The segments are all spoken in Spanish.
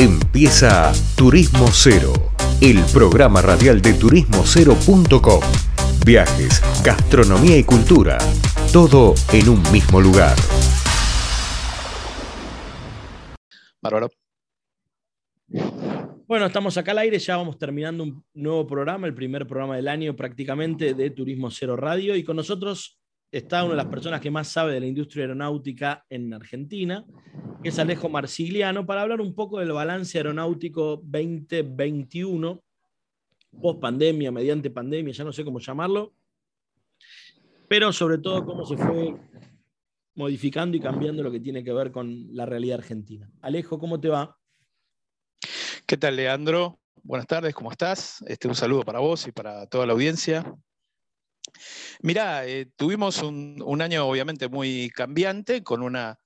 Empieza Turismo Cero, el programa radial de turismocero.com. Viajes, gastronomía y cultura, todo en un mismo lugar. Bárbaro. Bueno, estamos acá al aire, ya vamos terminando un nuevo programa, el primer programa del año prácticamente de Turismo Cero Radio, y con nosotros está una de las personas que más sabe de la industria aeronáutica en Argentina, que es Alejo Marsigliano, para hablar un poco del balance aeronáutico 2021, post pandemia, mediante pandemia, ya no sé cómo llamarlo, pero sobre todo cómo se fue modificando y cambiando lo que tiene que ver con la realidad argentina. Alejo, ¿cómo te va? ¿Qué tal, Leandro? Buenas tardes, ¿cómo estás? Este, un saludo para vos y para toda la audiencia. Mirá, eh, tuvimos un, año obviamente muy cambiante, con una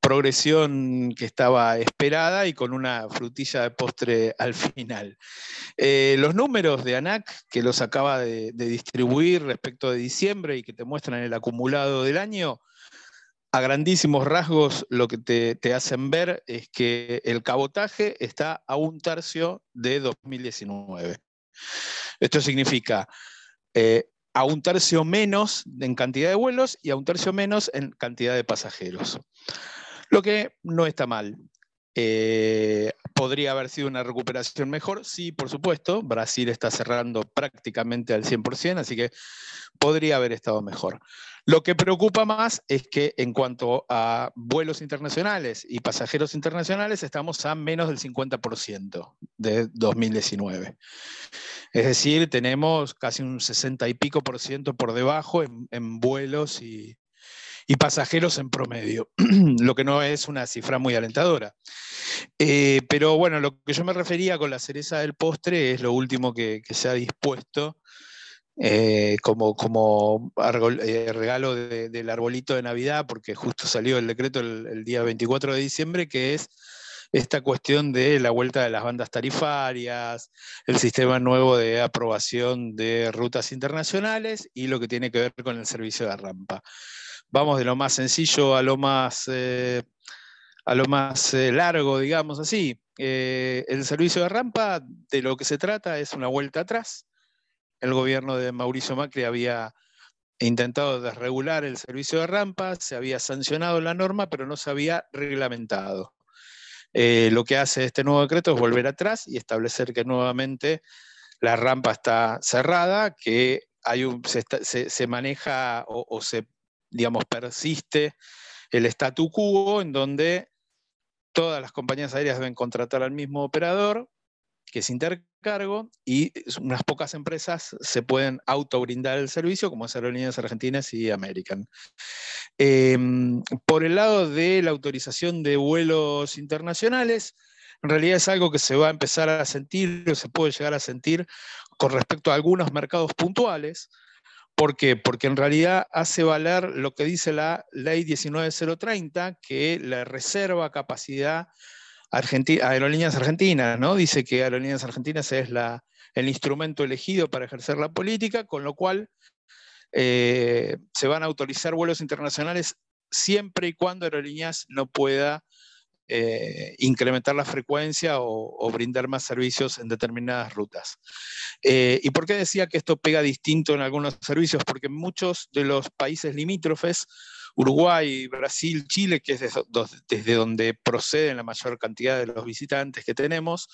progresión que estaba esperada y con una frutilla de postre al final. Eh, los números de ANAC que los acaba de, distribuir respecto de diciembre y que te muestran el acumulado del año, a grandísimos rasgos lo que te, hacen ver es que el cabotaje está a un tercio de 2019. Esto significa eh, a un tercio menos en cantidad de vuelos y a un tercio menos en cantidad de pasajeros. Lo que no está mal. Eh, ¿Podría haber sido una recuperación mejor? Sí, por supuesto. Brasil está cerrando prácticamente al 100%, así que podría haber estado mejor. Lo que preocupa más es que en cuanto a vuelos internacionales y pasajeros internacionales, estamos a menos del 50% de 2019. Es decir, tenemos casi un 60 y pico por ciento por debajo en, vuelos y, pasajeros en promedio, lo que no es una cifra muy alentadora. Eh, pero bueno, lo que yo me refería con la cereza del postre es lo último que, se ha dispuesto eh, como, como eh, regalo del arbolito de Navidad, porque justo salió el decreto el, día 24 de diciembre, que es esta cuestión de la vuelta de las bandas tarifarias, el sistema nuevo de aprobación de rutas internacionales y lo que tiene que ver con el servicio de rampa. Vamos de lo más sencillo a lo más, eh, a lo más eh, largo, digamos así. Eh, el servicio de rampa, de lo que se trata, es una vuelta atrás. El gobierno de Mauricio Macri había intentado desregular el servicio de rampa, se había sancionado la norma, pero no se había reglamentado. Eh, lo que hace este nuevo decreto es volver atrás y establecer que nuevamente la rampa está cerrada, que hay un, se, maneja o, se, digamos, persiste el statu quo en donde todas las compañías aéreas deben contratar al mismo operador, que es intercargo, y unas pocas empresas se pueden autobrindar el servicio, como es Aerolíneas Argentinas y American. Em, por el lado de la autorización de vuelos internacionales, en realidad es algo que se va a empezar a sentir, o se puede llegar a sentir con respecto a algunos mercados puntuales. ¿Por qué? Porque en realidad hace valer lo que dice la ley 19030, que le reserva capacidad Aerolíneas Argentinas, ¿no? Dice que Aerolíneas Argentinas es la, el instrumento elegido para ejercer la política, con lo cual eh, se van a autorizar vuelos internacionales siempre y cuando Aerolíneas no pueda eh, incrementar la frecuencia o, brindar más servicios en determinadas rutas. Eh, ¿Y por qué decía que esto pega distinto en algunos servicios? Porque muchos de los países limítrofes Uruguay, Brasil, Chile, que es desde donde proceden la mayor cantidad de los visitantes que tenemos,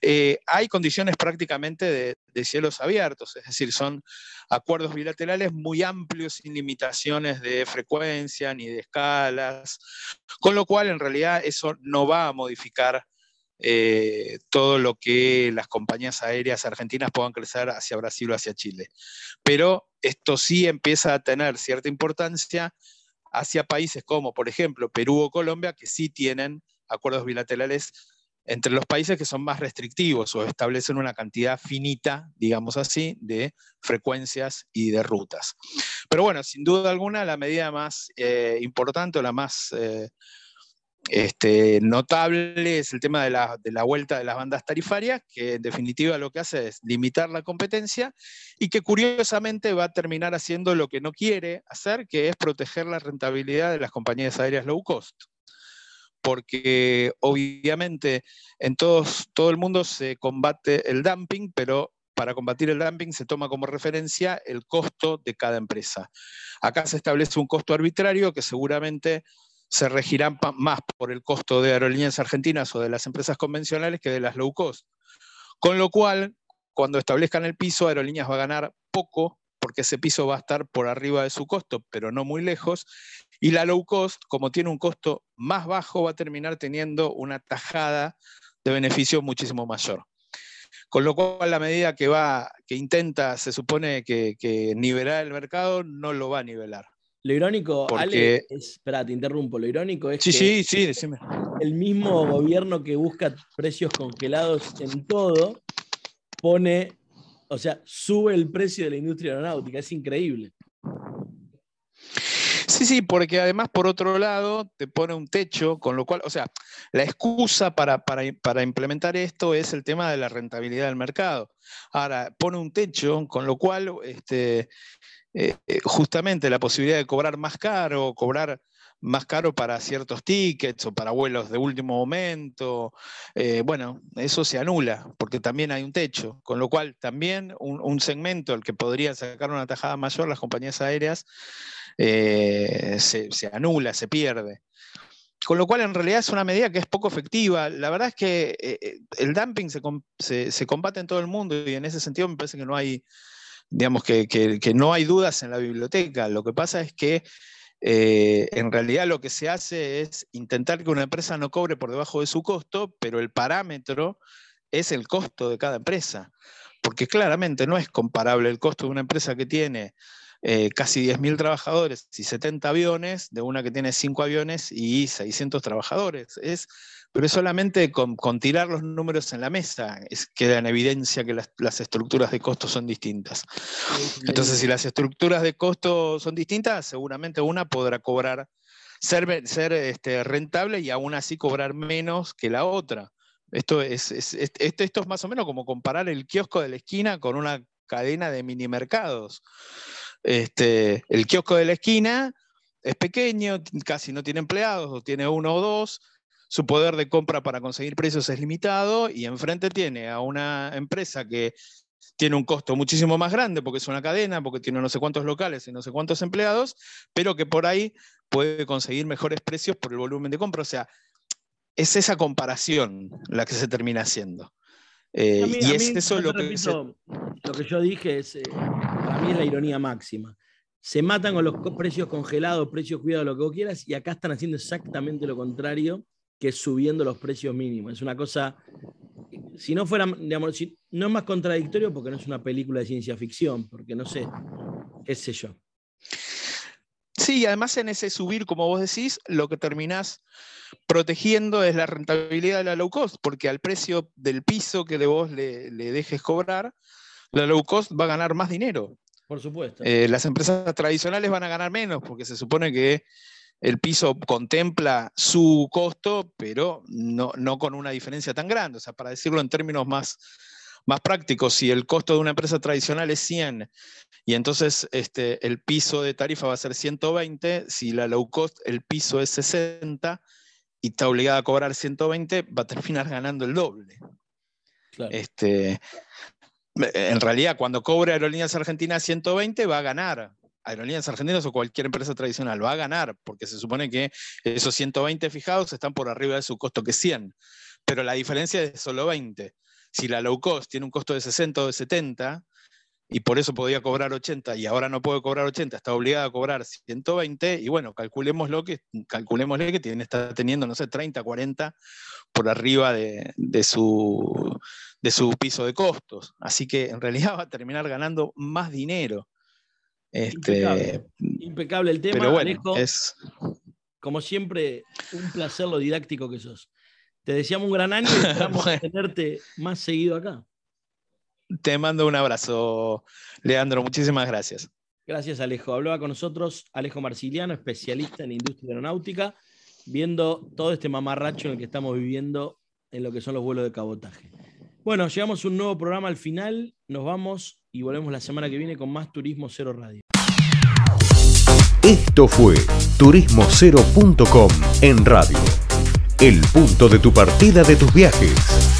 eh, hay condiciones prácticamente de, cielos abiertos, es decir, son acuerdos bilaterales muy amplios, sin limitaciones de frecuencia ni de escalas, con lo cual en realidad eso no va a modificar eh, todo lo que las compañías aéreas argentinas puedan crecer hacia Brasil o hacia Chile. Pero esto sí empieza a tener cierta importancia hacia países como, por ejemplo, Perú o Colombia, que sí tienen acuerdos bilaterales entre los países que son más restrictivos o establecen una cantidad finita, digamos así, de frecuencias y de rutas. Pero bueno, sin duda alguna, la medida más eh, importante o la más eh, este, notable es el tema de la, vuelta de las bandas tarifarias, que en definitiva lo que hace es limitar la competencia y que curiosamente va a terminar haciendo lo que no quiere hacer, que es proteger la rentabilidad de las compañías aéreas low cost. porque obviamente en todo el mundo se combate el dumping, pero para combatir el dumping se toma como referencia el costo de cada empresa. Acá se establece un costo arbitrario que seguramente se regirá más por el costo de aerolíneas argentinas o de las empresas convencionales que de las low cost. Con lo cual, cuando establezcan el piso, Aerolíneas va a ganar poco porque ese piso va a estar por arriba de su costo, pero no muy lejos, y la low cost, como tiene un costo más bajo, va a terminar teniendo una tajada de beneficio muchísimo mayor. Con lo cual, la medida que va, que intenta, se supone que, nivelar el mercado, no lo va a nivelar. Lo irónico, Ale, espera, te interrumpo, lo irónico es sí, que sí, sí, decime. el mismo gobierno que busca precios congelados en todo, pone, o sea, sube el precio de la industria aeronáutica, es increíble. Sí, sí, porque además por otro lado te pone un techo, con lo cual, o sea, la excusa para, para, implementar esto es el tema de la rentabilidad del mercado. Ahora, pone un techo, con lo cual este, eh, eh, justamente la posibilidad de cobrar más caro, cobrar más caro para ciertos tickets o para vuelos de último momento. Eh, bueno, eso se anula porque también hay un techo, con lo cual también un, segmento al que podría sacar una tajada mayor las compañías aéreas eh, se, anula, se pierde. Con lo cual, en realidad es una medida que es poco efectiva. La verdad es que el dumping se, combate en todo el mundo y en ese sentido me parece que no hay, digamos, que, que no hay dudas en la biblioteca. Lo que pasa es que eh, en realidad lo que se hace es intentar que una empresa no cobre por debajo de su costo, pero el parámetro es el costo de cada empresa, porque claramente no es comparable el costo de una empresa que tiene eh, casi 10.000 trabajadores y 70 aviones de una que tiene 5 aviones y 600 trabajadores. Es pero es solamente con, tirar los números en la mesa, es, queda en evidencia que las, estructuras de costos son distintas. Entonces, si las estructuras de costo son distintas, seguramente una podrá cobrar, ser, ser este, rentable y aún así cobrar menos que la otra. Esto es, esto es más o menos como comparar el kiosco de la esquina con una cadena de mini mercados. Este, el kiosco de la esquina es pequeño, casi no tiene empleados, o tiene uno o dos, su poder de compra para conseguir precios es limitado y enfrente tiene a una empresa que tiene un costo muchísimo más grande porque es una cadena, porque tiene no sé cuántos locales y no sé cuántos empleados, pero que por ahí puede conseguir mejores precios por el volumen de compra. O sea, es esa comparación la que se termina haciendo. Eh, y es eso lo que... Lo que yo dije es, eh, para mí es la ironía máxima. Se matan con los precios congelados, precios cuidados, lo que vos quieras, y acá están haciendo exactamente lo contrario que subiendo los precios mínimos. Es una cosa, si no fuera, digamos, no es más contradictorio porque no es una película de ciencia ficción, porque no sé, qué sé yo. Sí, además en ese subir, como vos decís, lo que terminás protegiendo es la rentabilidad de la low cost, porque al precio del piso que de vos le, dejes cobrar, la low cost va a ganar más dinero. Por supuesto. Eh, las empresas tradicionales van a ganar menos, porque se supone que el piso contempla su costo, pero no, con una diferencia tan grande. O sea, para decirlo en términos más, más prácticos, si el costo de una empresa tradicional es 100 y entonces este, el piso de tarifa va a ser 120, si la low cost el piso es 60 y está obligada a cobrar 120, va a terminar ganando el doble. Este, en realidad, cuando cobre Aerolíneas Argentinas 120, va a ganar, Aerolíneas Argentinas o cualquier empresa tradicional va a ganar, porque se supone que esos 120 fijados están por arriba de su costo que 100, pero la diferencia es solo 20. Si la low cost tiene un costo de 60 o de 70, y por eso podía cobrar 80 y ahora no puede cobrar 80, está obligada a cobrar 120 y bueno, calculémoslo que, calculémosle que tiene, está teniendo, no sé, 30, 40 por arriba de, su, de su piso de costos. Así que en realidad va a terminar ganando más dinero. Este, impecable. el tema. Pero bueno, es... Como siempre, un placer lo didáctico que sos. Te deseamos un gran año y esperamos tenerte más seguido acá. Te mando un abrazo, Leandro. Muchísimas gracias. Gracias, Alejo. Hablaba con nosotros Alejo Marciliano, especialista en industria aeronáutica, viendo todo este mamarracho en el que estamos viviendo en lo que son los vuelos de cabotaje. Bueno, llegamos a un nuevo programa al final. Nos vamos y volvemos la semana que viene con más Turismo Cero Radio. Esto fue turismocero.com en radio. el punto de tu partida de tus viajes.